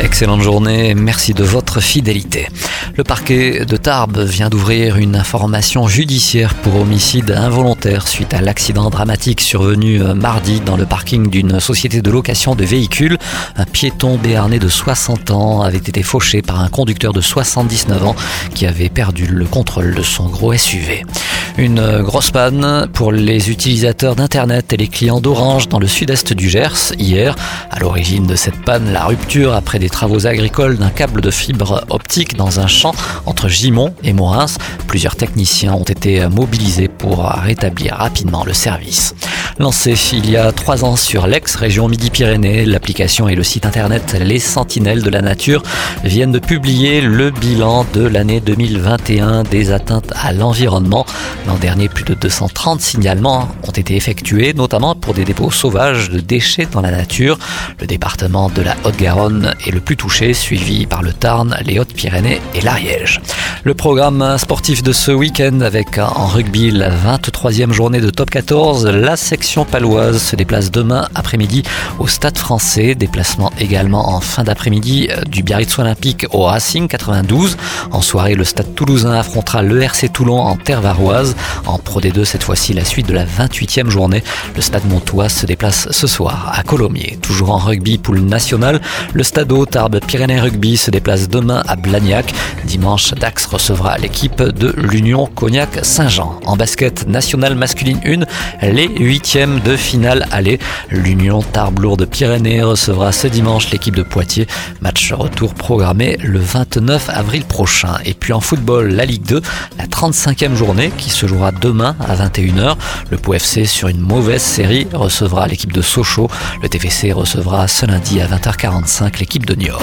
Excellente journée, merci de votre fidélité. Le parquet de Tarbes vient d'ouvrir une information judiciaire pour homicide involontaire suite à l'accident dramatique survenu euh, mardi dans le parking d'une société de location de véhicules. Un piéton béarnais de 60 ans avait été fauché par un conducteur de 79 ans qui avait perdu le contrôle de son gros SUV. Une grosse panne pour les utilisateurs d'Internet et les clients d'Orange dans le sud-est du Gers hier. À l'origine de cette panne, la rupture après des travaux agricoles d'un câble de fibre optique dans un champ entre Gimont et Morins. Plusieurs techniciens ont été mobilisés pour rétablir rapidement le service. Lancé il y a trois ans sur l'ex-région Midi-Pyrénées, l'application et le site internet Les Sentinelles de la Nature viennent de publier le bilan de l'année 2021 des atteintes à l'environnement. L'an dernier, plus de 230 signalements ont été effectués, notamment pour des dépôts sauvages de déchets dans la nature. Le département de la Haute-Garonne est le plus touché, suivi par le Tarn, les Hautes-Pyrénées et l'Ariège. Le programme sportif de ce week-end avec en rugby 23e journée de top 14, la section paloise se déplace demain après-midi au Stade français. Déplacement également en fin d'après-midi euh, du Biarritz Olympique au Racing 92. En soirée, le Stade toulousain affrontera le RC Toulon en terre varoise. En Pro D2, cette fois-ci, la suite de la 28e journée. Le Stade Montois se déplace ce soir à Colomiers. Toujours en rugby, poule nationale, le Stade Tarbes Pyrénées Rugby se déplace demain à Blagnac. Dimanche, Dax recevra l'équipe de l'Union Cognac Saint-Jean. En basket national masculine 1, les 8 de finale aller. L'Union Tarbes-Lourdes Pyrénées recevra ce dimanche l'équipe de Poitiers. Match retour programmé le 29 avril prochain. Et puis en football, la Ligue 2, la 35e journée qui se jouera demain à 21h. Le Pau FC sur une mauvaise série recevra l'équipe de Sochaux. Le TFC recevra ce lundi à 20h45 l'équipe de Niort.